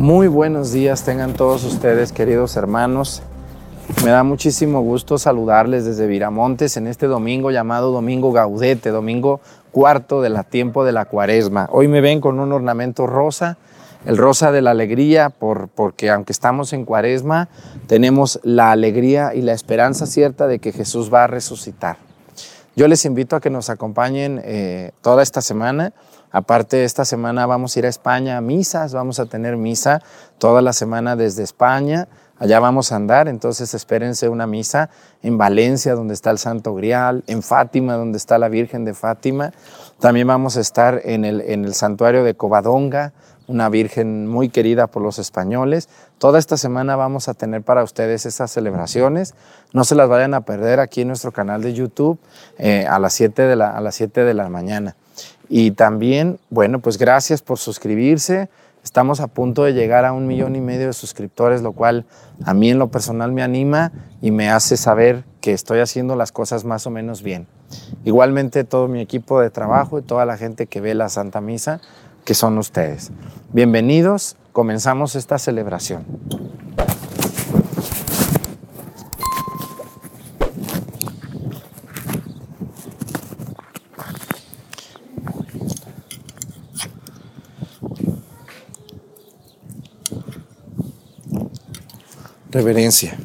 Muy buenos días tengan todos ustedes, queridos hermanos. Me da muchísimo gusto saludarles desde Viramontes en este domingo llamado Domingo Gaudete, domingo cuarto de la tiempo de la cuaresma. Hoy me ven con un ornamento rosa, el rosa de la alegría, por, porque aunque estamos en cuaresma, tenemos la alegría y la esperanza cierta de que Jesús va a resucitar. Yo les invito a que nos acompañen eh, toda esta semana. Aparte, esta semana vamos a ir a España a misas, vamos a tener misa toda la semana desde España. Allá vamos a andar, entonces espérense una misa en Valencia, donde está el Santo Grial, en Fátima, donde está la Virgen de Fátima. También vamos a estar en el, en el santuario de Covadonga, una Virgen muy querida por los españoles. Toda esta semana vamos a tener para ustedes esas celebraciones. No se las vayan a perder aquí en nuestro canal de YouTube eh, a, las 7 de la, a las 7 de la mañana. Y también, bueno, pues gracias por suscribirse. Estamos a punto de llegar a un millón y medio de suscriptores, lo cual a mí en lo personal me anima y me hace saber que estoy haciendo las cosas más o menos bien. Igualmente todo mi equipo de trabajo y toda la gente que ve la Santa Misa, que son ustedes. Bienvenidos, comenzamos esta celebración. Reverencia.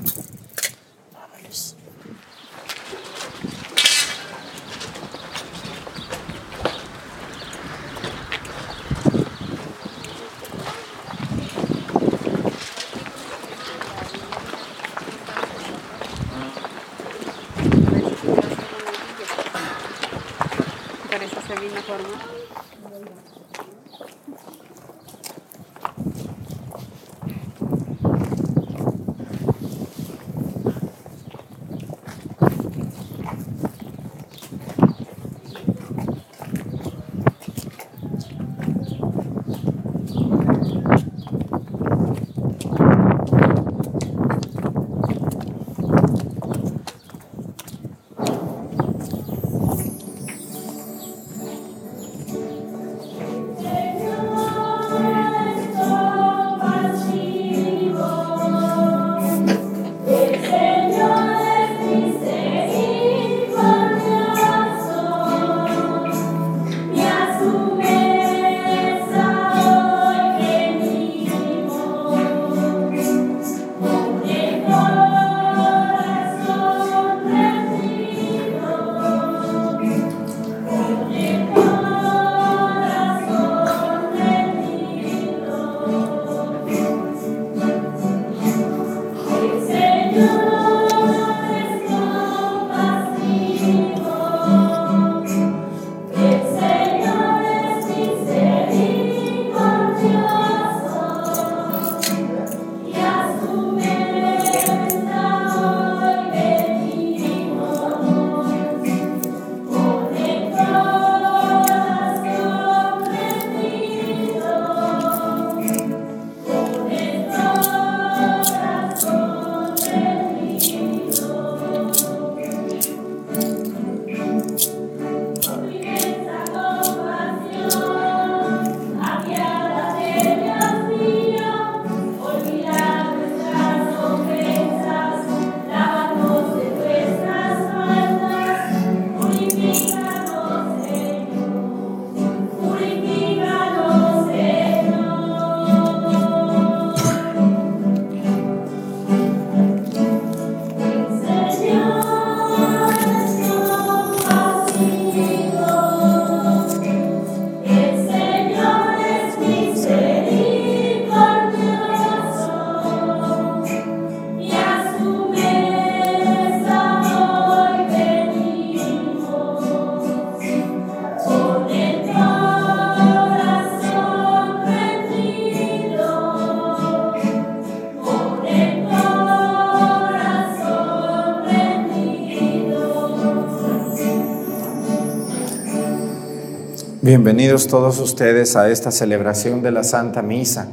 Bienvenidos todos ustedes a esta celebración de la Santa Misa.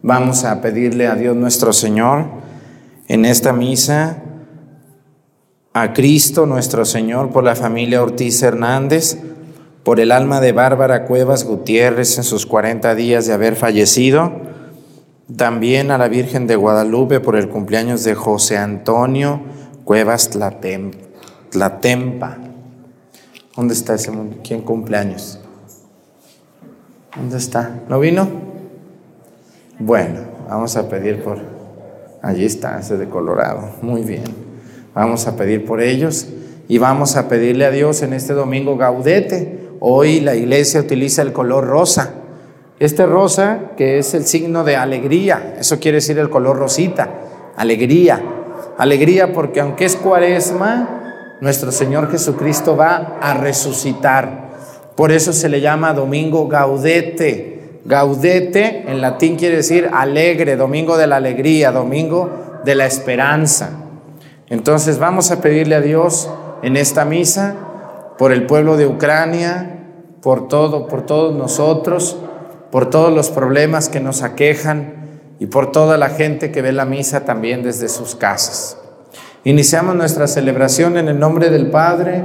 Vamos a pedirle a Dios nuestro Señor en esta misa, a Cristo nuestro Señor por la familia Ortiz Hernández, por el alma de Bárbara Cuevas Gutiérrez en sus 40 días de haber fallecido, También a la Virgen de Guadalupe por el cumpleaños de José Antonio Cuevas Tlatempa. ¿Dónde está ese mundo? ¿Quién cumpleaños? ¿Dónde está? ¿No vino? Bueno, vamos a pedir por... Allí está, ese de Colorado. Muy bien. Vamos a pedir por ellos y vamos a pedirle a Dios en este domingo gaudete. Hoy la iglesia utiliza el color rosa. Este rosa que es el signo de alegría, eso quiere decir el color rosita, alegría. Alegría porque aunque es cuaresma, nuestro Señor Jesucristo va a resucitar. Por eso se le llama domingo gaudete. Gaudete en latín quiere decir alegre, domingo de la alegría, domingo de la esperanza. Entonces vamos a pedirle a Dios en esta misa por el pueblo de Ucrania, por todo, por todos nosotros, por todos los problemas que nos aquejan y por toda la gente que ve la misa también desde sus casas. Iniciamos nuestra celebración en el nombre del Padre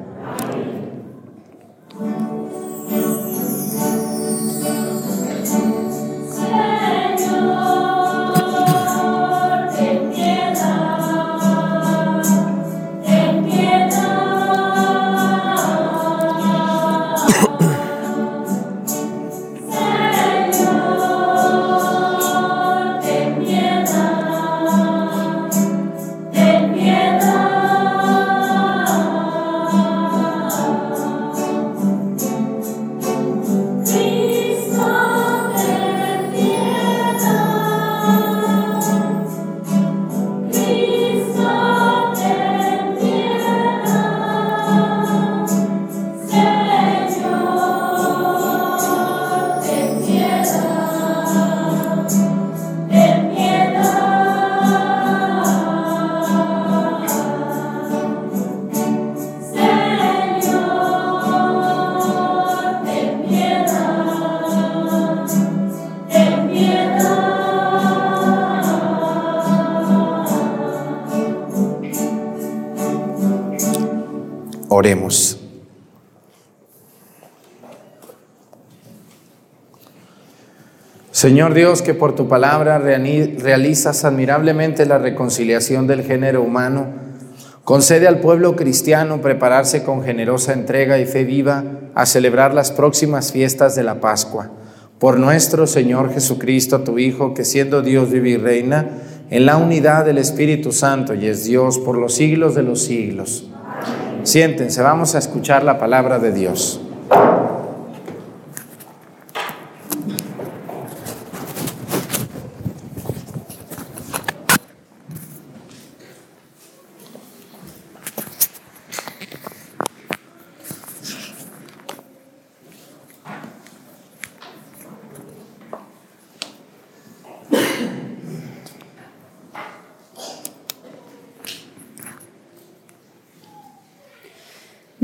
Señor Dios, que por tu palabra realizas admirablemente la reconciliación del género humano, concede al pueblo cristiano prepararse con generosa entrega y fe viva a celebrar las próximas fiestas de la Pascua. Por nuestro Señor Jesucristo, tu Hijo, que siendo Dios vive y reina en la unidad del Espíritu Santo y es Dios por los siglos de los siglos. Siéntense, vamos a escuchar la palabra de Dios.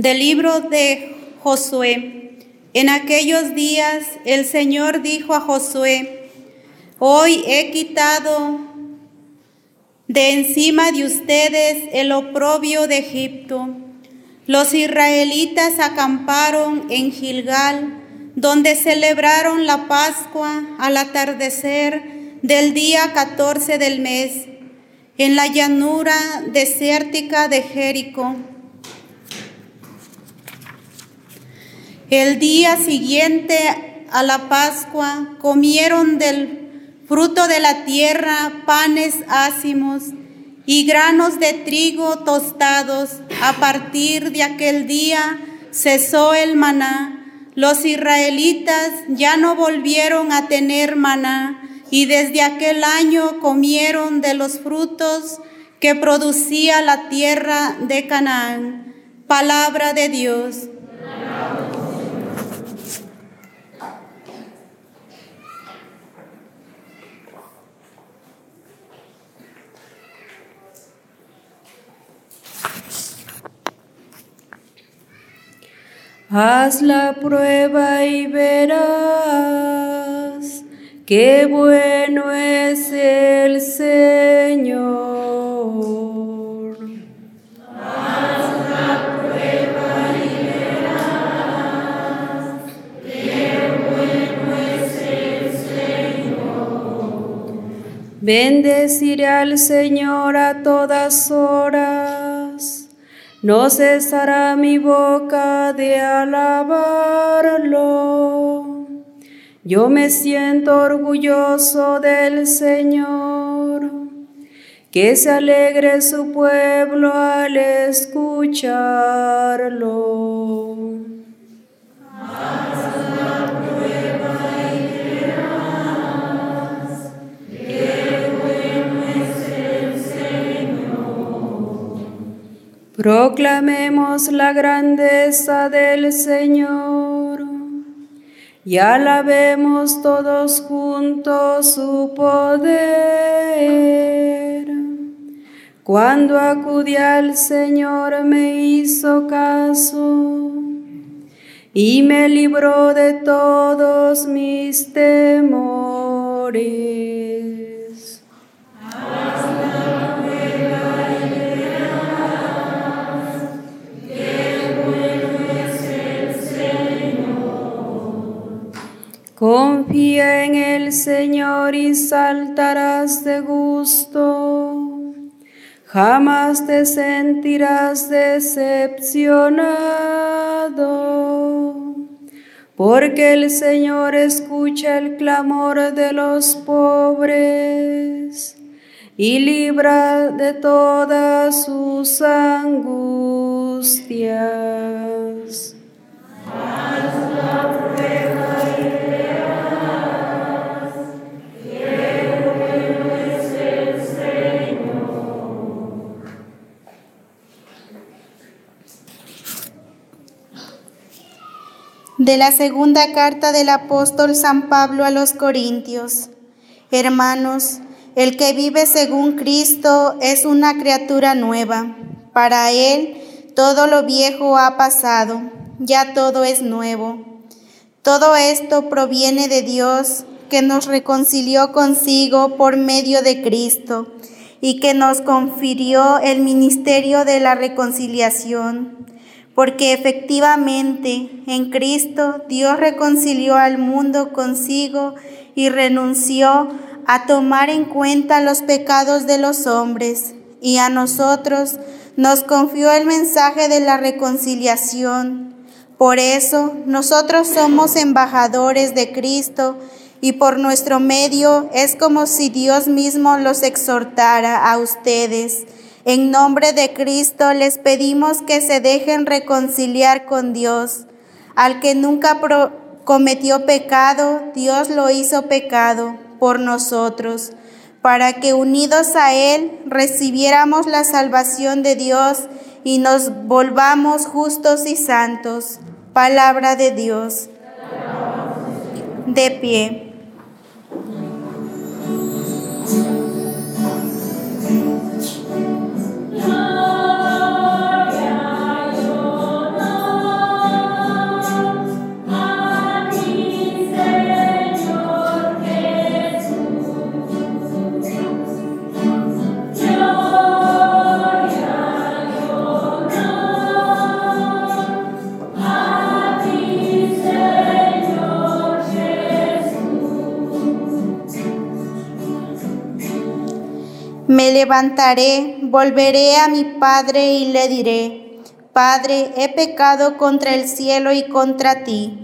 Del libro de Josué. En aquellos días el Señor dijo a Josué, hoy he quitado de encima de ustedes el oprobio de Egipto. Los israelitas acamparon en Gilgal, donde celebraron la Pascua al atardecer del día 14 del mes, en la llanura desértica de Jericó. El día siguiente a la Pascua comieron del fruto de la tierra panes ácimos y granos de trigo tostados. A partir de aquel día cesó el maná. Los israelitas ya no volvieron a tener maná y desde aquel año comieron de los frutos que producía la tierra de Canaán. Palabra de Dios. Haz la prueba y verás qué bueno es el Señor. Haz la prueba y verás qué bueno es el Señor. Bendeciré al Señor a todas horas no cesará mi boca de alabarlo. Yo me siento orgulloso del Señor, que se alegre su pueblo al escucharlo. Proclamemos la grandeza del Señor y alabemos todos juntos su poder. Cuando acudí al Señor me hizo caso y me libró de todos mis temores. Confía en el Señor y saltarás de gusto. Jamás te sentirás decepcionado, porque el Señor escucha el clamor de los pobres y libra de todas sus angustias. De la segunda carta del apóstol San Pablo a los Corintios. Hermanos, el que vive según Cristo es una criatura nueva. Para él todo lo viejo ha pasado, ya todo es nuevo. Todo esto proviene de Dios, que nos reconcilió consigo por medio de Cristo y que nos confirió el ministerio de la reconciliación porque efectivamente en Cristo Dios reconcilió al mundo consigo y renunció a tomar en cuenta los pecados de los hombres, y a nosotros nos confió el mensaje de la reconciliación. Por eso nosotros somos embajadores de Cristo, y por nuestro medio es como si Dios mismo los exhortara a ustedes en nombre de Cristo les pedimos que se dejen reconciliar con Dios. Al que nunca cometió pecado, Dios lo hizo pecado por nosotros, para que unidos a Él recibiéramos la salvación de Dios y nos volvamos justos y santos. Palabra de Dios. De pie. Me levantaré, volveré a mi padre y le diré, Padre, he pecado contra el cielo y contra ti.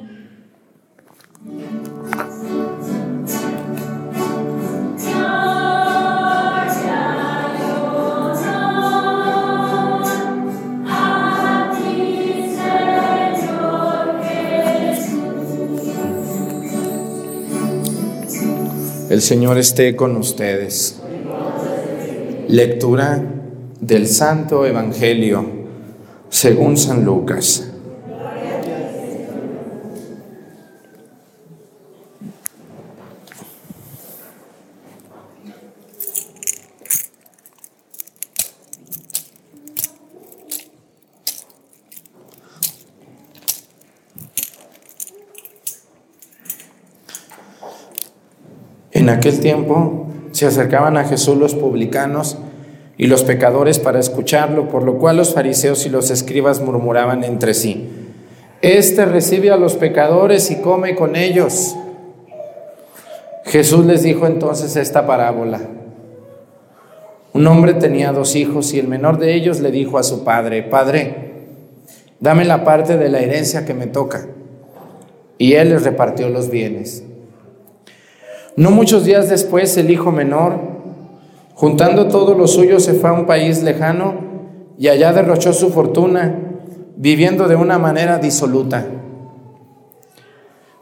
El Señor esté con ustedes. Lectura del Santo Evangelio según San Lucas. En aquel tiempo se acercaban a Jesús los publicanos y los pecadores para escucharlo, por lo cual los fariseos y los escribas murmuraban entre sí, Este recibe a los pecadores y come con ellos. Jesús les dijo entonces esta parábola. Un hombre tenía dos hijos y el menor de ellos le dijo a su padre, Padre, dame la parte de la herencia que me toca. Y él les repartió los bienes. No muchos días después el hijo menor, juntando todo lo suyo, se fue a un país lejano y allá derrochó su fortuna, viviendo de una manera disoluta.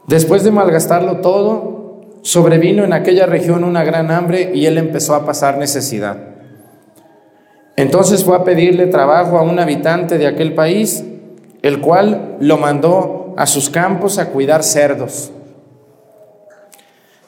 Después de malgastarlo todo, sobrevino en aquella región una gran hambre y él empezó a pasar necesidad. Entonces fue a pedirle trabajo a un habitante de aquel país, el cual lo mandó a sus campos a cuidar cerdos.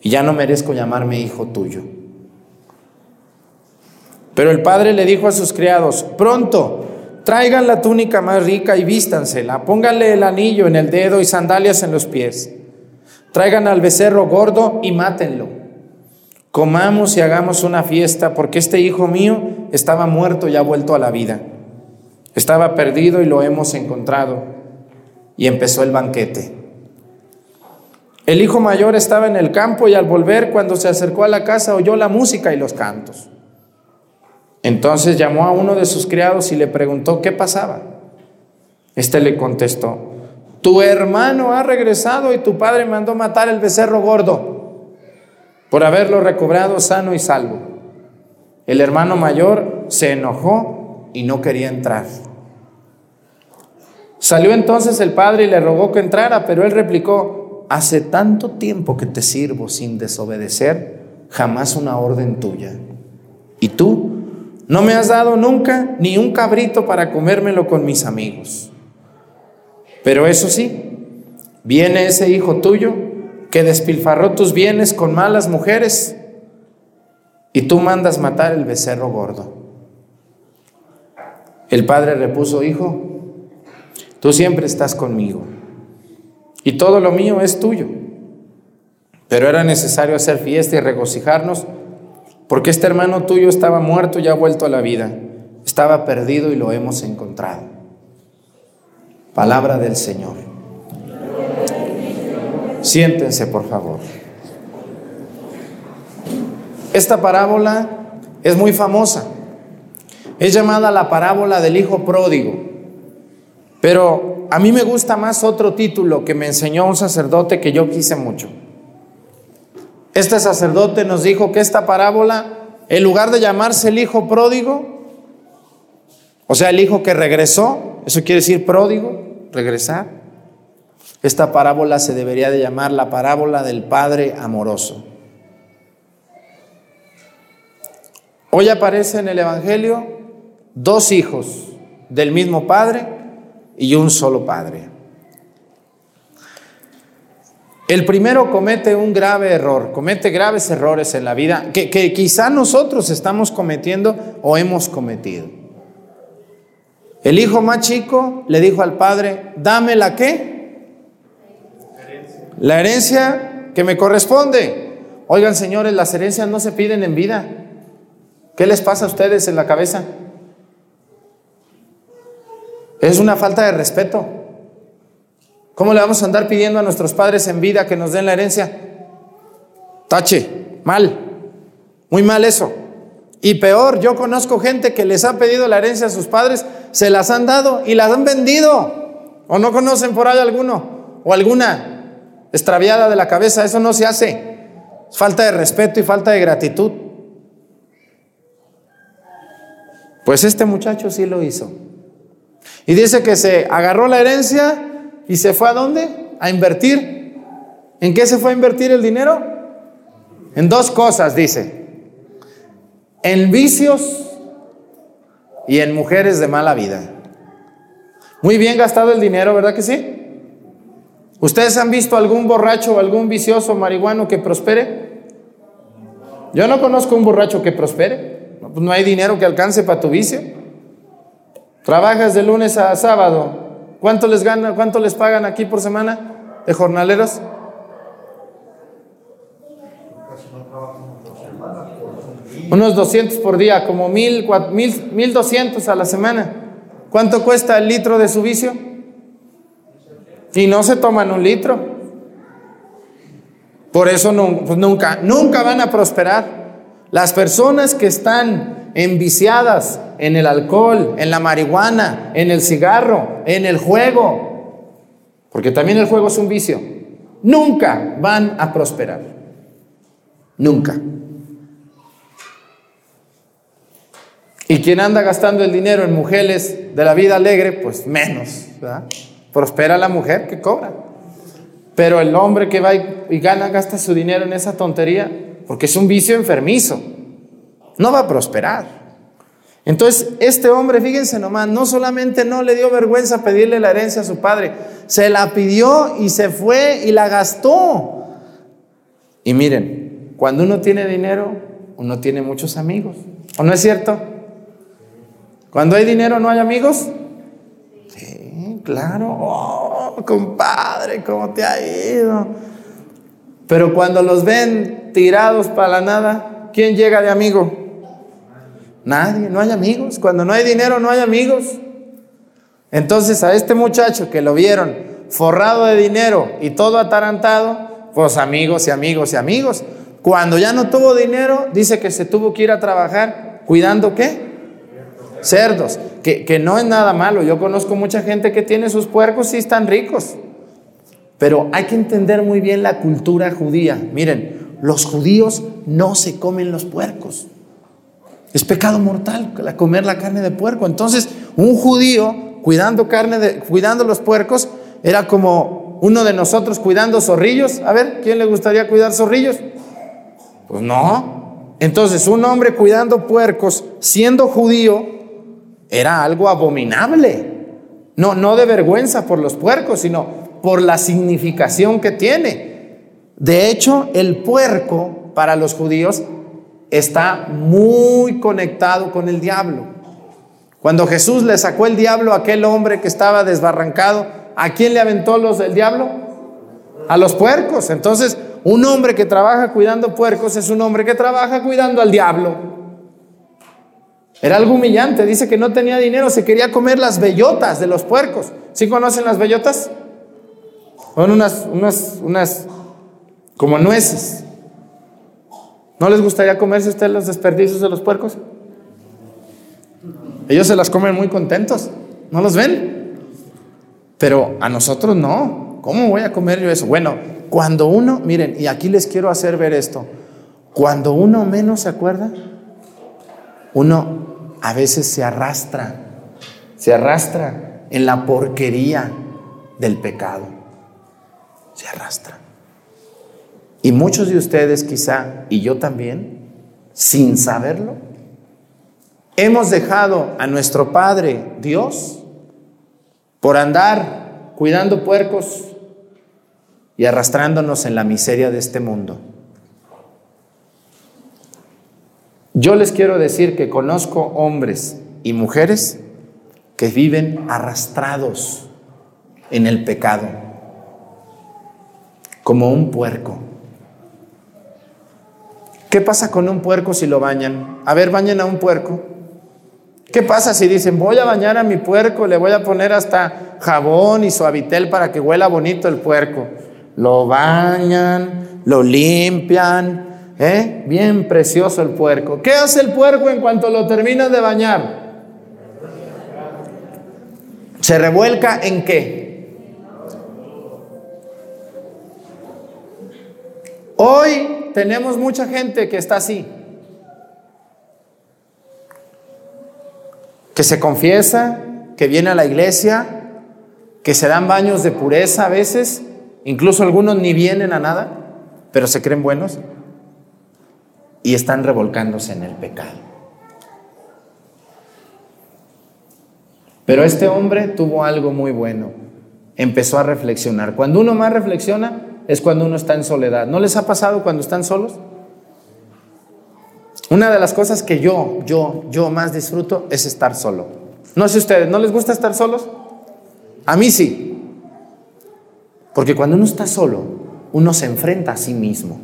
y ya no merezco llamarme hijo tuyo. Pero el padre le dijo a sus criados, pronto, traigan la túnica más rica y vístansela, pónganle el anillo en el dedo y sandalias en los pies. Traigan al becerro gordo y mátenlo. Comamos y hagamos una fiesta, porque este hijo mío estaba muerto y ha vuelto a la vida. Estaba perdido y lo hemos encontrado. Y empezó el banquete. El hijo mayor estaba en el campo y al volver, cuando se acercó a la casa, oyó la música y los cantos. Entonces llamó a uno de sus criados y le preguntó qué pasaba. Este le contestó, tu hermano ha regresado y tu padre mandó matar el becerro gordo por haberlo recobrado sano y salvo. El hermano mayor se enojó y no quería entrar. Salió entonces el padre y le rogó que entrara, pero él replicó, hace tanto tiempo que te sirvo sin desobedecer jamás una orden tuya. Y tú no me has dado nunca ni un cabrito para comérmelo con mis amigos. Pero eso sí, viene ese hijo tuyo que despilfarró tus bienes con malas mujeres y tú mandas matar el becerro gordo. El padre repuso, hijo, tú siempre estás conmigo y todo lo mío es tuyo. Pero era necesario hacer fiesta y regocijarnos porque este hermano tuyo estaba muerto y ha vuelto a la vida. Estaba perdido y lo hemos encontrado. Palabra del Señor. Siéntense, por favor. Esta parábola es muy famosa. Es llamada la parábola del Hijo Pródigo. Pero a mí me gusta más otro título que me enseñó un sacerdote que yo quise mucho. Este sacerdote nos dijo que esta parábola, en lugar de llamarse el hijo pródigo, o sea, el hijo que regresó, eso quiere decir pródigo, regresar, esta parábola se debería de llamar la parábola del Padre amoroso. Hoy aparece en el Evangelio dos hijos del mismo Padre y un solo Padre. El primero comete un grave error, comete graves errores en la vida que, quizá nosotros estamos cometiendo o hemos cometido. El hijo más chico le dijo al padre, dame la qué? La herencia que me corresponde. Oigan, señores, las herencias no se piden en vida. ¿Qué les pasa a ustedes en la cabeza? Es una falta de respeto. ¿Cómo le vamos a andar pidiendo a nuestros padres en vida que nos den la herencia? Tache, mal, muy mal eso. Y peor, yo conozco gente que les ha pedido la herencia a sus padres, se las han dado y las han vendido. ¿O no conocen por ahí alguno? ¿O alguna extraviada de la cabeza? Eso no se hace. Falta de respeto y falta de gratitud. Pues este muchacho sí lo hizo. Y dice que se agarró la herencia y se fue a dónde? A invertir. ¿En qué se fue a invertir el dinero? En dos cosas, dice. En vicios y en mujeres de mala vida. Muy bien gastado el dinero, ¿verdad que sí? ¿Ustedes han visto algún borracho o algún vicioso marihuano que prospere? Yo no conozco un borracho que prospere. No, pues hay dinero que alcance para tu vicio. Trabajas de lunes a sábado. ¿Cuánto les cuánto les pagan aquí por semana de jornaleros? Unos 200 por día, como mil, mil, 1200 a la semana. ¿Cuánto cuesta el litro de su vicio? Y no se toman un litro. Por eso pues nunca, nunca van a prosperar. Las personas que están enviciadas en el alcohol, en la marihuana, en el cigarro, en el juego, porque también el juego es un vicio, nunca van a prosperar. Nunca. Y quien anda gastando el dinero en mujeres de la vida alegre, pues menos. Prospera la mujer que cobra. Pero el hombre que va y gana, gasta su dinero en esa tontería, porque es un vicio enfermizo. No va a prosperar. Entonces, este hombre, fíjense nomás, no solamente no le dio vergüenza pedirle la herencia a su padre, se la pidió y se fue y la gastó. Y miren, cuando uno tiene dinero, uno tiene muchos amigos. ¿O no es cierto? Cuando hay dinero no hay amigos. Sí, claro. Oh, compadre, ¿cómo te ha ido? Pero cuando los ven tirados para la nada, ¿quién llega de amigo? Nadie, no hay amigos. Cuando no hay dinero no hay amigos. Entonces a este muchacho que lo vieron forrado de dinero y todo atarantado, pues amigos y amigos y amigos. Cuando ya no tuvo dinero, dice que se tuvo que ir a trabajar cuidando qué? cerdos, que, que, no es nada malo. Yo conozco mucha gente que tiene sus puercos y están ricos. Pero hay que entender muy bien la cultura judía. Miren, los judíos no se comen los puercos. Es pecado mortal comer la carne de puerco. Entonces, un judío cuidando carne cuidando los puercos era como uno de nosotros cuidando zorrillos. A ver, ¿quién le gustaría cuidar zorrillos? Pues no. Entonces, un hombre cuidando puercos, siendo judío, era algo abominable. No, no de vergüenza por los puercos, sino por la significación que tiene. De hecho, el puerco para los judíos está muy conectado con el diablo. Cuando Jesús le sacó el diablo a aquel hombre que estaba desbarrancado, ¿a quién le aventó los del diablo? A los puercos. Entonces, un hombre que trabaja cuidando puercos es un hombre que trabaja cuidando al diablo. Era algo humillante. Dice que no tenía dinero, se quería comer las bellotas de los puercos. ¿Sí conocen las bellotas? Son unas, unas, unas, como nueces. ¿No les gustaría comerse usted los desperdicios de los puercos? Ellos se las comen muy contentos. ¿No los ven? Pero a nosotros no. ¿Cómo voy a comer yo eso? Bueno, cuando uno, miren, y aquí les quiero hacer ver esto. Cuando uno menos se acuerda, uno a veces se arrastra, se arrastra en la porquería del pecado. Se arrastra. Y muchos de ustedes quizá, y yo también, sin saberlo, hemos dejado a nuestro Padre Dios por andar cuidando puercos y arrastrándonos en la miseria de este mundo. Yo les quiero decir que conozco hombres y mujeres que viven arrastrados en el pecado, como un puerco. ¿Qué pasa con un puerco si lo bañan? A ver, bañen a un puerco. ¿Qué pasa si dicen, voy a bañar a mi puerco, le voy a poner hasta jabón y suavitel para que huela bonito el puerco? Lo bañan, lo limpian, ¿eh? Bien precioso el puerco. ¿Qué hace el puerco en cuanto lo termina de bañar? ¿Se revuelca en qué? Hoy tenemos mucha gente que está así, que se confiesa, que viene a la iglesia, que se dan baños de pureza a veces, incluso algunos ni vienen a nada, pero se creen buenos y están revolcándose en el pecado. Pero este hombre tuvo algo muy bueno. Empezó a reflexionar. Cuando uno más reflexiona es cuando uno está en soledad. ¿No les ha pasado cuando están solos? Una de las cosas que yo, yo, yo más disfruto es estar solo. No sé ustedes, ¿no les gusta estar solos? A mí sí. Porque cuando uno está solo, uno se enfrenta a sí mismo.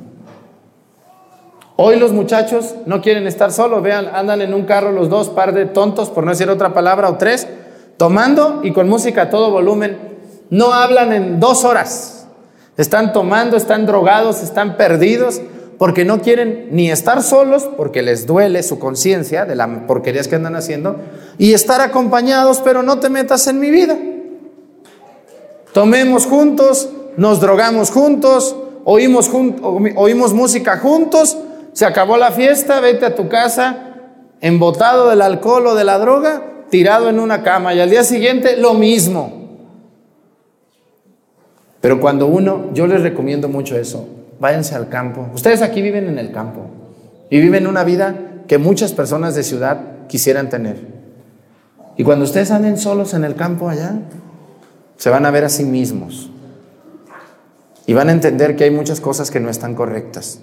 Hoy los muchachos no quieren estar solos, vean, andan en un carro los dos, par de tontos, por no decir otra palabra, o tres, tomando y con música a todo volumen. No hablan en dos horas. Están tomando, están drogados, están perdidos, porque no quieren ni estar solos, porque les duele su conciencia de las porquerías que andan haciendo, y estar acompañados, pero no te metas en mi vida. Tomemos juntos, nos drogamos juntos, oímos, oímos música juntos, se acabó la fiesta, vete a tu casa, embotado del alcohol o de la droga, tirado en una cama y al día siguiente lo mismo. Pero cuando uno, yo les recomiendo mucho eso, váyanse al campo. Ustedes aquí viven en el campo y viven una vida que muchas personas de ciudad quisieran tener. Y cuando ustedes anden solos en el campo allá, se van a ver a sí mismos y van a entender que hay muchas cosas que no están correctas.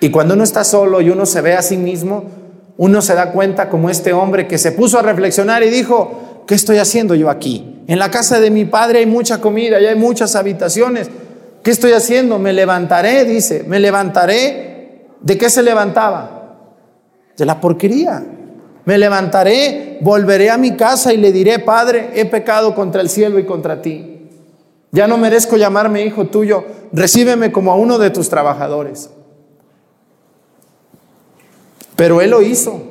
Y cuando uno está solo y uno se ve a sí mismo, uno se da cuenta como este hombre que se puso a reflexionar y dijo, ¿qué estoy haciendo yo aquí? En la casa de mi padre hay mucha comida y hay muchas habitaciones. ¿Qué estoy haciendo? Me levantaré, dice, me levantaré. ¿De qué se levantaba? De la porquería. Me levantaré, volveré a mi casa y le diré, Padre, he pecado contra el cielo y contra ti. Ya no merezco llamarme hijo tuyo, recíbeme como a uno de tus trabajadores. Pero él lo hizo.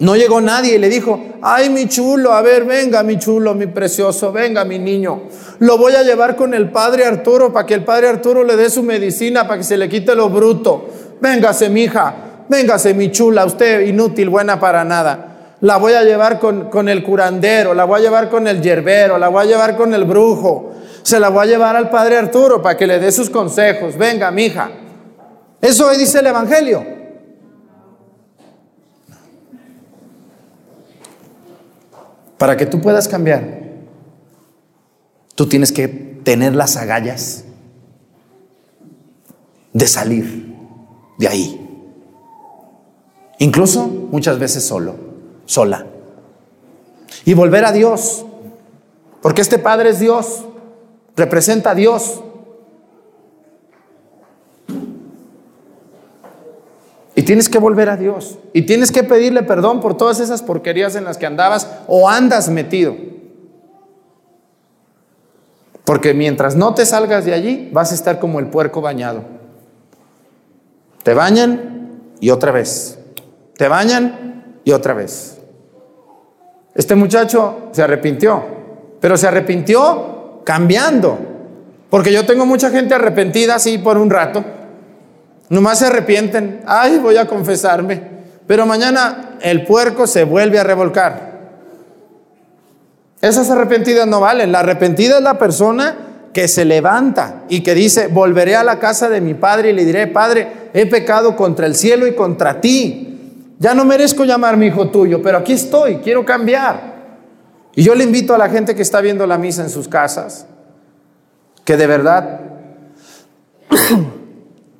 No llegó nadie y le dijo, ay mi chulo, a ver, venga mi chulo, mi precioso, venga mi niño. Lo voy a llevar con el padre Arturo para que el padre Arturo le dé su medicina para que se le quite lo bruto. Véngase mi hija, véngase mi chula, usted inútil, buena para nada. La voy a llevar con, con el curandero, la voy a llevar con el yerbero, la voy a llevar con el brujo. Se la voy a llevar al padre Arturo para que le dé sus consejos. Venga, mi hija. Eso dice el Evangelio. Para que tú puedas cambiar, tú tienes que tener las agallas de salir de ahí. Incluso muchas veces solo, sola. Y volver a Dios. Porque este Padre es Dios, representa a Dios. Y tienes que volver a Dios. Y tienes que pedirle perdón por todas esas porquerías en las que andabas o andas metido. Porque mientras no te salgas de allí, vas a estar como el puerco bañado. Te bañan y otra vez. Te bañan y otra vez. Este muchacho se arrepintió, pero se arrepintió cambiando. Porque yo tengo mucha gente arrepentida así por un rato Nomás se arrepienten. Ay, voy a confesarme. Pero mañana el puerco se vuelve a revolcar. Esas arrepentidas no valen. La arrepentida es la persona que se levanta y que dice, volveré a la casa de mi padre y le diré, Padre, he pecado contra el cielo y contra ti. Ya no merezco llamarme hijo tuyo, pero aquí estoy, quiero cambiar. Y yo le invito a la gente que está viendo la misa en sus casas, que de verdad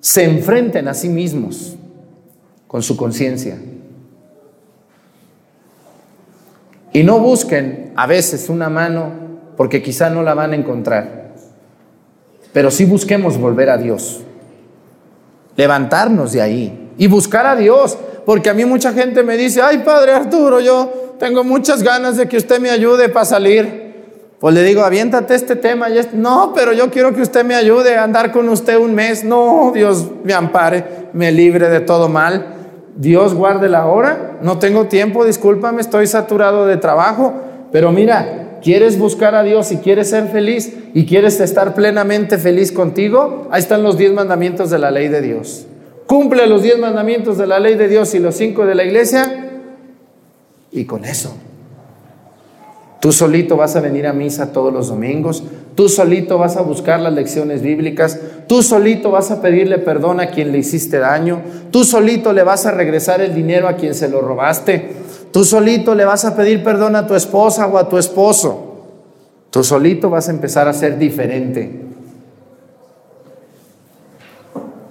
se enfrenten a sí mismos con su conciencia. Y no busquen a veces una mano porque quizá no la van a encontrar. Pero sí busquemos volver a Dios. Levantarnos de ahí y buscar a Dios. Porque a mí mucha gente me dice, ay Padre Arturo, yo tengo muchas ganas de que usted me ayude para salir. Pues le digo, aviéntate este tema. Y no, pero yo quiero que usted me ayude a andar con usted un mes. No, Dios me ampare, me libre de todo mal. Dios guarde la hora. No tengo tiempo, discúlpame, estoy saturado de trabajo. Pero mira, quieres buscar a Dios y quieres ser feliz y quieres estar plenamente feliz contigo, ahí están los diez mandamientos de la ley de Dios. Cumple los diez mandamientos de la ley de Dios y los cinco de la iglesia y con eso Tú solito vas a venir a misa todos los domingos, tú solito vas a buscar las lecciones bíblicas, tú solito vas a pedirle perdón a quien le hiciste daño, tú solito le vas a regresar el dinero a quien se lo robaste, tú solito le vas a pedir perdón a tu esposa o a tu esposo, tú solito vas a empezar a ser diferente.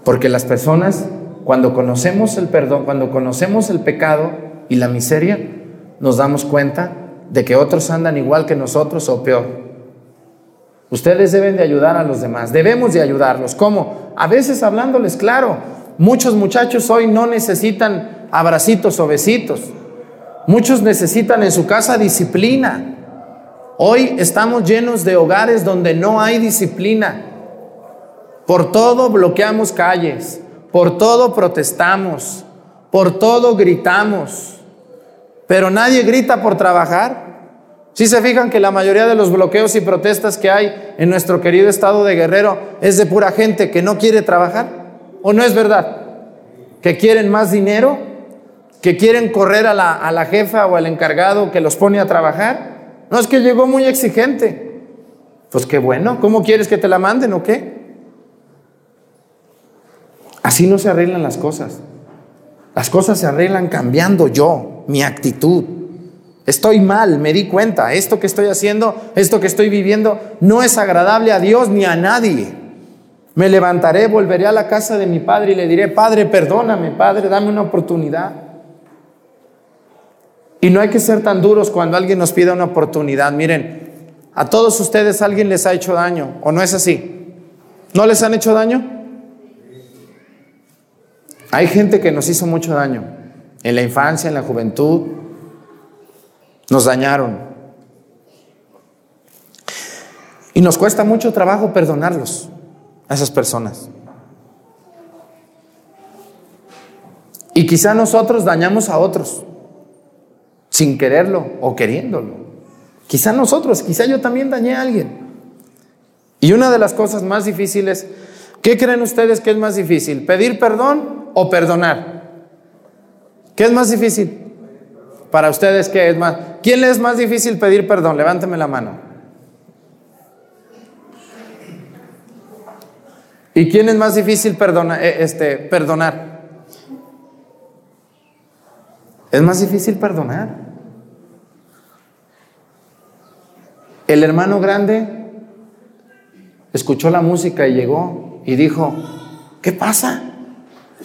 Porque las personas, cuando conocemos el perdón, cuando conocemos el pecado y la miseria, nos damos cuenta de que otros andan igual que nosotros o peor. Ustedes deben de ayudar a los demás, debemos de ayudarlos. ¿Cómo? A veces hablándoles claro, muchos muchachos hoy no necesitan abracitos o besitos, muchos necesitan en su casa disciplina. Hoy estamos llenos de hogares donde no hay disciplina. Por todo bloqueamos calles, por todo protestamos, por todo gritamos. Pero nadie grita por trabajar. Si se fijan que la mayoría de los bloqueos y protestas que hay en nuestro querido estado de Guerrero es de pura gente que no quiere trabajar, ¿o no es verdad? Que quieren más dinero, que quieren correr a la, a la jefa o al encargado que los pone a trabajar. No es que llegó muy exigente. Pues qué bueno, ¿cómo quieres que te la manden o qué? Así no se arreglan las cosas. Las cosas se arreglan cambiando yo, mi actitud. Estoy mal, me di cuenta, esto que estoy haciendo, esto que estoy viviendo, no es agradable a Dios ni a nadie. Me levantaré, volveré a la casa de mi padre y le diré, Padre, perdóname, Padre, dame una oportunidad. Y no hay que ser tan duros cuando alguien nos pida una oportunidad. Miren, a todos ustedes alguien les ha hecho daño, ¿o no es así? ¿No les han hecho daño? Hay gente que nos hizo mucho daño en la infancia, en la juventud. Nos dañaron. Y nos cuesta mucho trabajo perdonarlos a esas personas. Y quizá nosotros dañamos a otros sin quererlo o queriéndolo. Quizá nosotros, quizá yo también dañé a alguien. Y una de las cosas más difíciles, ¿qué creen ustedes que es más difícil? ¿Pedir perdón o perdonar? ¿Qué es más difícil? Para ustedes, ¿qué es más? ¿Quién le es más difícil pedir perdón? Levánteme la mano. ¿Y quién es más difícil eh, este, perdonar? Es más difícil perdonar. El hermano grande escuchó la música y llegó y dijo, ¿qué pasa?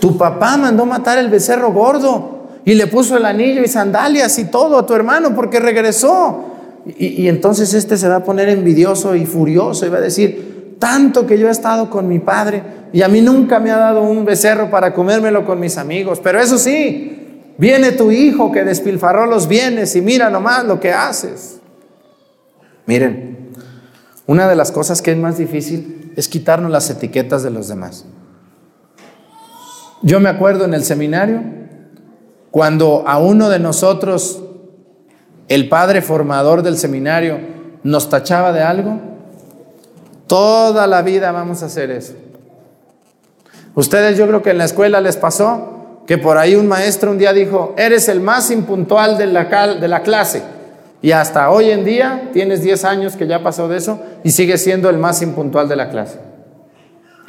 Tu papá mandó matar el becerro gordo y le puso el anillo y sandalias y todo a tu hermano porque regresó. Y, entonces este se va a poner envidioso y furioso y va a decir, tanto que yo he estado con mi padre y a mí nunca me ha dado un becerro para comérmelo con mis amigos. Pero eso sí, viene tu hijo que despilfarró los bienes y mira nomás lo que haces. Miren, una de las cosas que es más difícil es quitarnos las etiquetas de los demás. Yo me acuerdo en el seminario, cuando a uno de nosotros, el padre formador del seminario, nos tachaba de algo, toda la vida vamos a hacer eso. Ustedes yo creo que en la escuela les pasó que por ahí un maestro un día dijo, eres el más impuntual de la, de la clase. Y hasta hoy en día, tienes 10 años que ya pasó de eso y sigue siendo el más impuntual de la clase.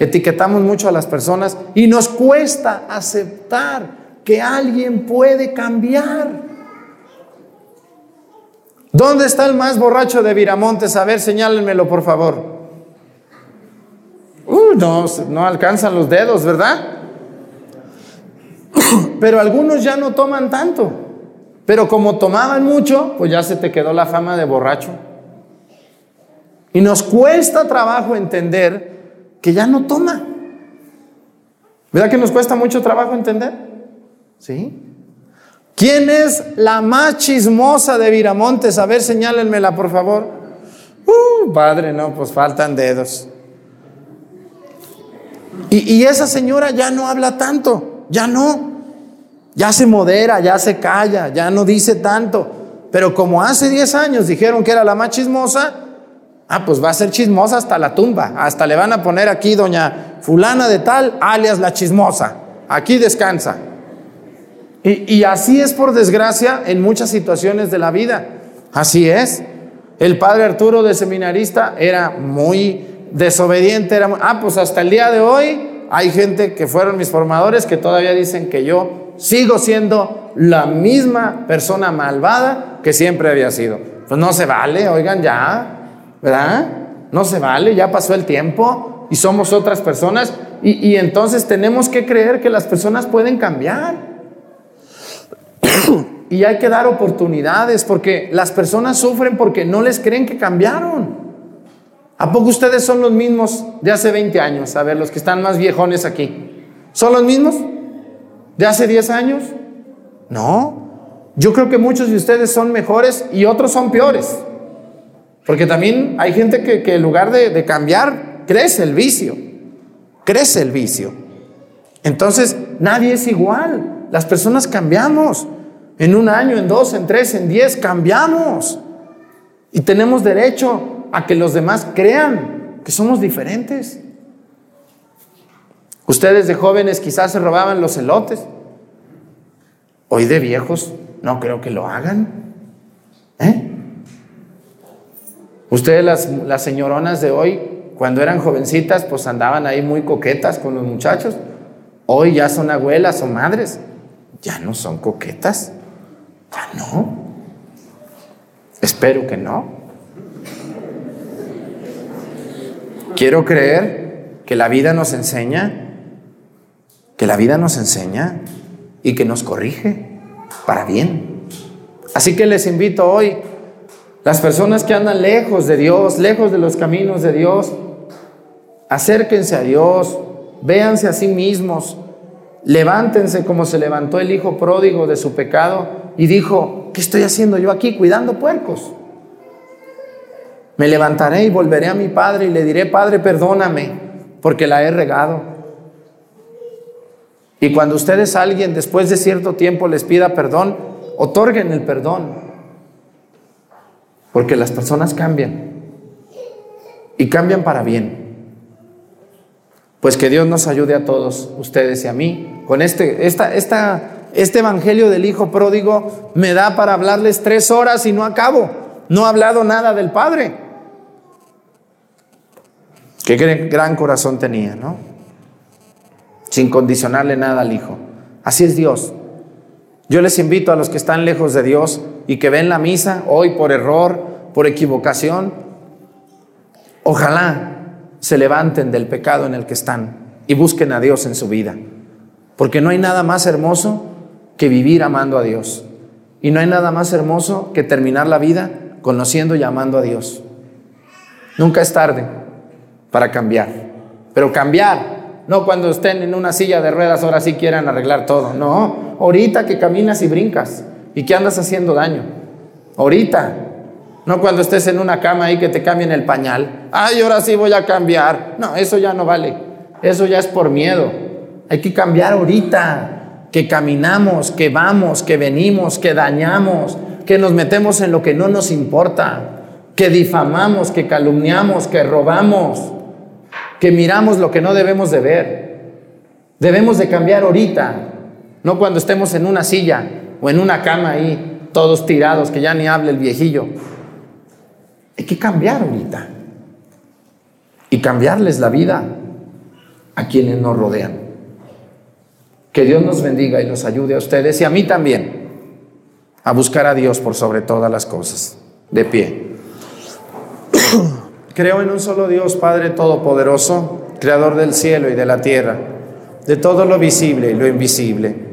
Etiquetamos mucho a las personas y nos cuesta aceptar que alguien puede cambiar. ¿Dónde está el más borracho de Viramontes? A ver, señálenmelo, por favor. no, no alcanzan los dedos, ¿verdad? Pero algunos ya no toman tanto. Pero como tomaban mucho, pues ya se te quedó la fama de borracho. Y nos cuesta trabajo entender que ya no toma. ¿Verdad que nos cuesta mucho trabajo entender? ¿Sí? ¿Quién es la más chismosa de Viramontes? A ver, señálenmela, por favor. Uh, padre, no, pues faltan dedos. Y, y esa señora ya no habla tanto, ya no. Ya se modera, ya se calla, ya no dice tanto. Pero como hace 10 años dijeron que era la más chismosa, ah, pues va a ser chismosa hasta la tumba. Hasta le van a poner aquí doña fulana de tal, alias la chismosa. Aquí descansa. Y, así es por desgracia en muchas situaciones de la vida. Así es. El padre Arturo de seminarista era muy desobediente. Era ah, pues hasta el día de hoy hay gente que fueron mis formadores que todavía dicen que yo sigo siendo la misma persona malvada que siempre había sido. Pues no se vale, oigan ya, ¿verdad? No se vale, ya pasó el tiempo y somos otras personas y, y entonces tenemos que creer que las personas pueden cambiar. y hay que dar oportunidades porque las personas sufren porque no les creen que cambiaron. ¿A poco ustedes son los mismos de hace 20 años? A ver, los que están más viejones aquí. ¿Son los mismos? ¿De hace 10 años? No. Yo creo que muchos de ustedes son mejores y otros son peores. Porque también hay gente que, que en lugar de, de cambiar, crece el vicio. Crece el vicio. Entonces, nadie es igual. Las personas cambiamos. En un año, en dos, en tres, en diez, cambiamos. Y tenemos derecho a que los demás crean que somos diferentes. Ustedes de jóvenes quizás se robaban los elotes. Hoy de viejos no creo que lo hagan. ¿Eh? Ustedes las, las señoronas de hoy, cuando eran jovencitas, pues andaban ahí muy coquetas con los muchachos. Hoy ya son abuelas o madres. Ya no son coquetas. Ya no. Espero que no. Quiero creer que la vida nos enseña que la vida nos enseña y que nos corrige para bien. Así que les invito hoy, las personas que andan lejos de Dios, lejos de los caminos de Dios, acérquense a Dios, véanse a sí mismos, levántense como se levantó el hijo pródigo de su pecado y dijo, ¿qué estoy haciendo yo aquí cuidando puercos? Me levantaré y volveré a mi padre y le diré, Padre, perdóname, porque la he regado. Y cuando ustedes alguien después de cierto tiempo les pida perdón, otorguen el perdón. Porque las personas cambian. Y cambian para bien. Pues que Dios nos ayude a todos, ustedes y a mí. Con este, esta, esta, este evangelio del Hijo Pródigo me da para hablarles tres horas y no acabo. No he hablado nada del Padre. Qué gran corazón tenía, ¿no? sin condicionarle nada al Hijo. Así es Dios. Yo les invito a los que están lejos de Dios y que ven la misa hoy por error, por equivocación, ojalá se levanten del pecado en el que están y busquen a Dios en su vida. Porque no hay nada más hermoso que vivir amando a Dios. Y no hay nada más hermoso que terminar la vida conociendo y amando a Dios. Nunca es tarde para cambiar. Pero cambiar no cuando estén en una silla de ruedas, ahora sí quieran arreglar todo. No, ahorita que caminas y brincas y que andas haciendo daño. Ahorita. No cuando estés en una cama y que te cambien el pañal. Ay, ahora sí voy a cambiar. No, eso ya no vale. Eso ya es por miedo. Hay que cambiar ahorita. Que caminamos, que vamos, que venimos, que dañamos, que nos metemos en lo que no nos importa, que difamamos, que calumniamos, que robamos que miramos lo que no debemos de ver. Debemos de cambiar ahorita, no cuando estemos en una silla o en una cama ahí, todos tirados, que ya ni hable el viejillo. Hay que cambiar ahorita y cambiarles la vida a quienes nos rodean. Que Dios nos bendiga y los ayude a ustedes y a mí también a buscar a Dios por sobre todas las cosas. De pie. Creo en un solo Dios, Padre Todopoderoso, creador del cielo y de la tierra, de todo lo visible y lo invisible.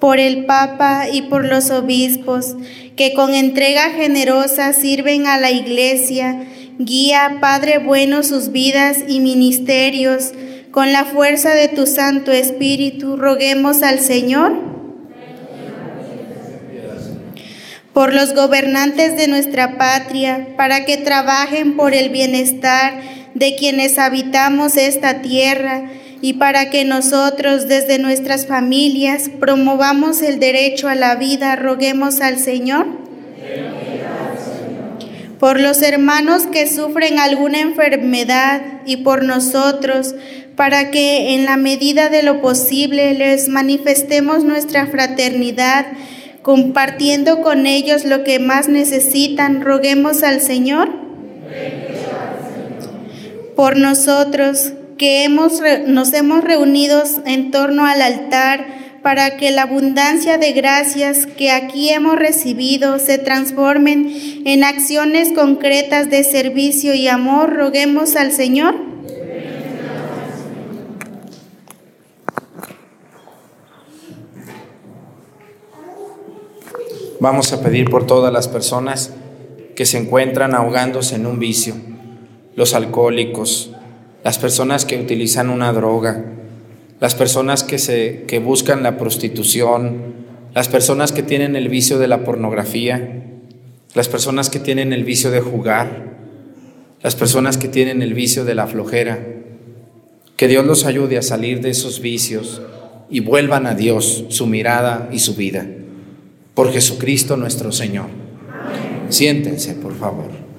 Por el Papa y por los obispos, que con entrega generosa sirven a la Iglesia, guía, Padre bueno, sus vidas y ministerios, con la fuerza de tu Santo Espíritu, roguemos al Señor por los gobernantes de nuestra patria, para que trabajen por el bienestar de quienes habitamos esta tierra y para que nosotros desde nuestras familias promovamos el derecho a la vida, roguemos al Señor. Por los hermanos que sufren alguna enfermedad y por nosotros, para que en la medida de lo posible les manifestemos nuestra fraternidad, compartiendo con ellos lo que más necesitan. Roguemos al Señor por nosotros que hemos, nos hemos reunido en torno al altar para que la abundancia de gracias que aquí hemos recibido se transformen en acciones concretas de servicio y amor. Roguemos al Señor. Vamos a pedir por todas las personas que se encuentran ahogándose en un vicio, los alcohólicos, las personas que utilizan una droga, las personas que, se, que buscan la prostitución, las personas que tienen el vicio de la pornografía, las personas que tienen el vicio de jugar, las personas que tienen el vicio de la flojera. Que Dios los ayude a salir de esos vicios y vuelvan a Dios su mirada y su vida por Jesucristo nuestro Señor. Siéntense, por favor.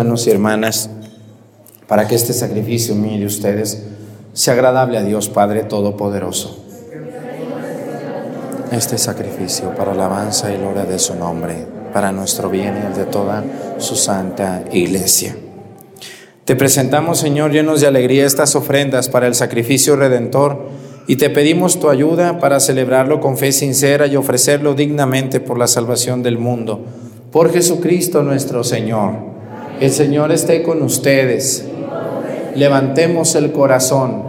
Hermanos y hermanas para que este sacrificio mío de ustedes sea agradable a Dios Padre Todopoderoso. Este sacrificio para alabanza y gloria de su nombre, para nuestro bien y el de toda su santa iglesia. Te presentamos, Señor, llenos de alegría estas ofrendas para el sacrificio redentor y te pedimos tu ayuda para celebrarlo con fe sincera y ofrecerlo dignamente por la salvación del mundo. Por Jesucristo nuestro Señor. El Señor esté con ustedes. Levantemos el corazón.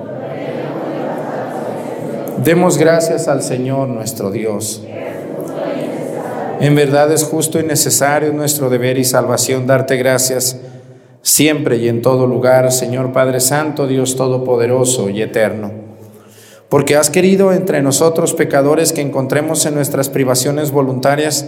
Demos gracias al Señor nuestro Dios. En verdad es justo y necesario nuestro deber y salvación darte gracias siempre y en todo lugar, Señor Padre Santo, Dios Todopoderoso y Eterno. Porque has querido entre nosotros pecadores que encontremos en nuestras privaciones voluntarias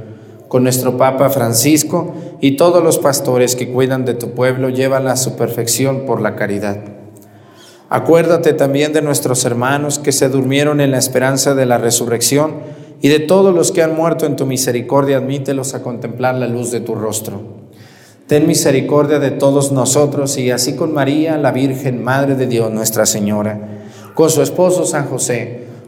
con nuestro Papa Francisco y todos los pastores que cuidan de tu pueblo, llévala a su perfección por la caridad. Acuérdate también de nuestros hermanos que se durmieron en la esperanza de la resurrección y de todos los que han muerto en tu misericordia, admítelos a contemplar la luz de tu rostro. Ten misericordia de todos nosotros y así con María, la Virgen, Madre de Dios, Nuestra Señora, con su esposo San José,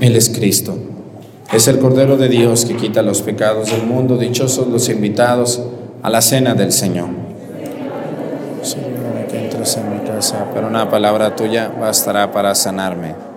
Él es Cristo. Es el Cordero de Dios que quita los pecados del mundo. Dichosos los invitados a la cena del Señor. Señor, que entres en mi casa, pero una palabra tuya bastará para sanarme.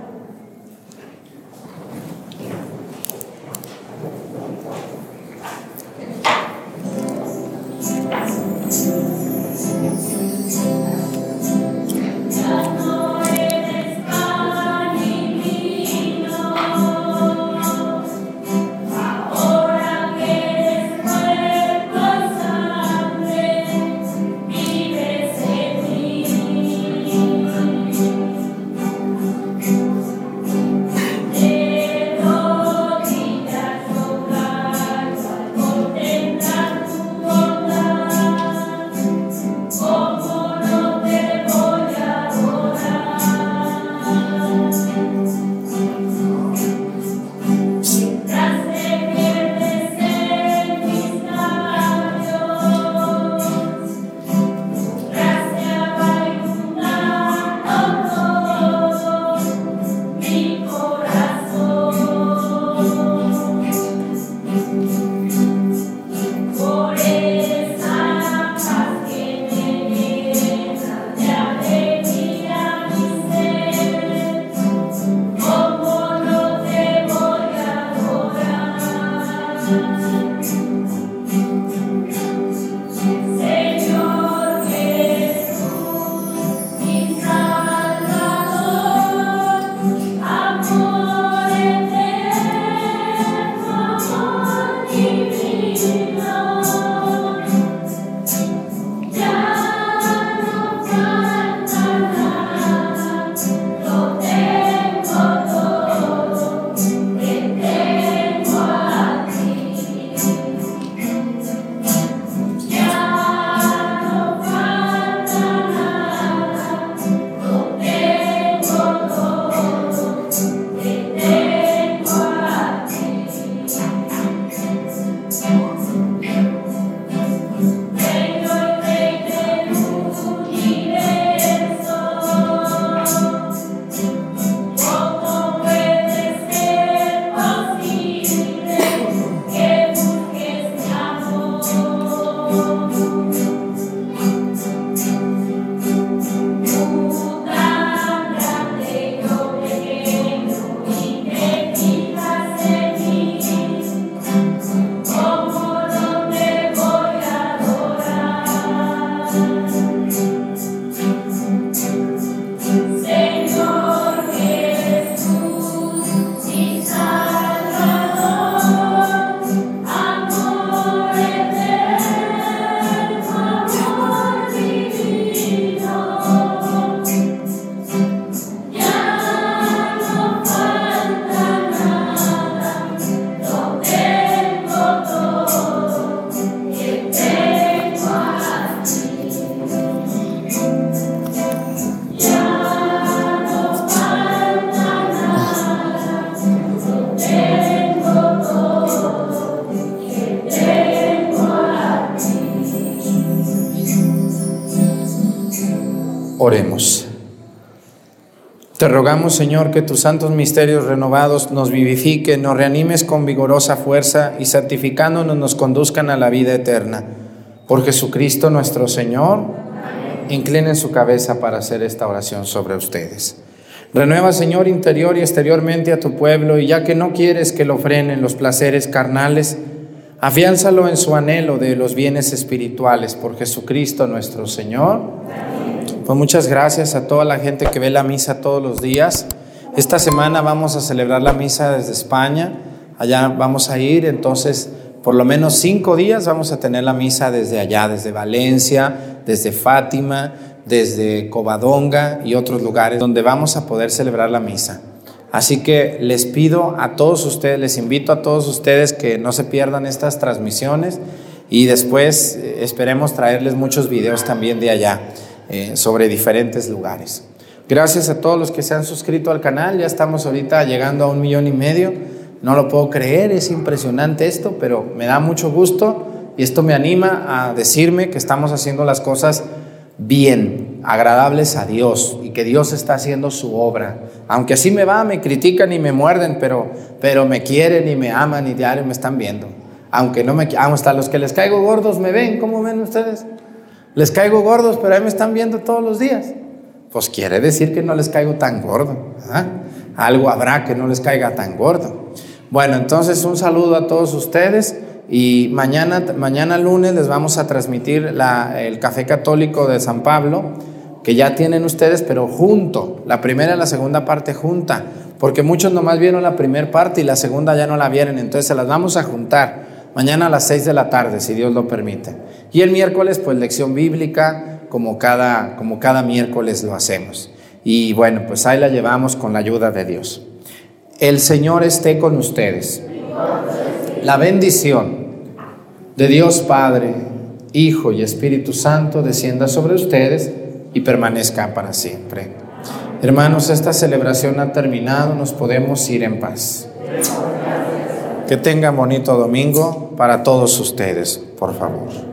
Rogamos, Señor, que tus santos misterios renovados nos vivifiquen, nos reanimes con vigorosa fuerza y santificándonos nos conduzcan a la vida eterna. Por Jesucristo nuestro Señor, inclinen su cabeza para hacer esta oración sobre ustedes. Renueva, Señor, interior y exteriormente a tu pueblo, y ya que no quieres que lo frenen los placeres carnales, afiánzalo en su anhelo de los bienes espirituales por Jesucristo nuestro Señor. Pues muchas gracias a toda la gente que ve la misa todos los días. Esta semana vamos a celebrar la misa desde España. Allá vamos a ir, entonces por lo menos cinco días vamos a tener la misa desde allá, desde Valencia, desde Fátima, desde Covadonga y otros lugares donde vamos a poder celebrar la misa. Así que les pido a todos ustedes, les invito a todos ustedes que no se pierdan estas transmisiones y después eh, esperemos traerles muchos videos también de allá eh, sobre diferentes lugares. Gracias a todos los que se han suscrito al canal, ya estamos ahorita llegando a un millón y medio. No lo puedo creer, es impresionante esto, pero me da mucho gusto y esto me anima a decirme que estamos haciendo las cosas bien, agradables a Dios y que Dios está haciendo su obra. Aunque así me va, me critican y me muerden, pero, pero me quieren y me aman y diario me están viendo. Aunque no me hasta los que les caigo gordos me ven, ¿cómo ven ustedes? Les caigo gordos, pero ahí me están viendo todos los días. Pues quiere decir que no les caigo tan gordo. Algo habrá que no les caiga tan gordo. Bueno, entonces un saludo a todos ustedes. Y mañana, mañana lunes les vamos a transmitir el Café Católico de San Pablo, que ya tienen ustedes, pero junto, la primera y la segunda parte junta, porque muchos nomás vieron la primera parte y la segunda ya no la vieron, entonces se las vamos a juntar mañana a las 6 de la tarde, si Dios lo permite. Y el miércoles, pues lección bíblica, como cada, como cada miércoles lo hacemos. Y bueno, pues ahí la llevamos con la ayuda de Dios. El Señor esté con ustedes la bendición de Dios Padre, Hijo y Espíritu Santo descienda sobre ustedes y permanezca para siempre. Hermanos, esta celebración ha terminado, nos podemos ir en paz. Que tengan bonito domingo para todos ustedes, por favor.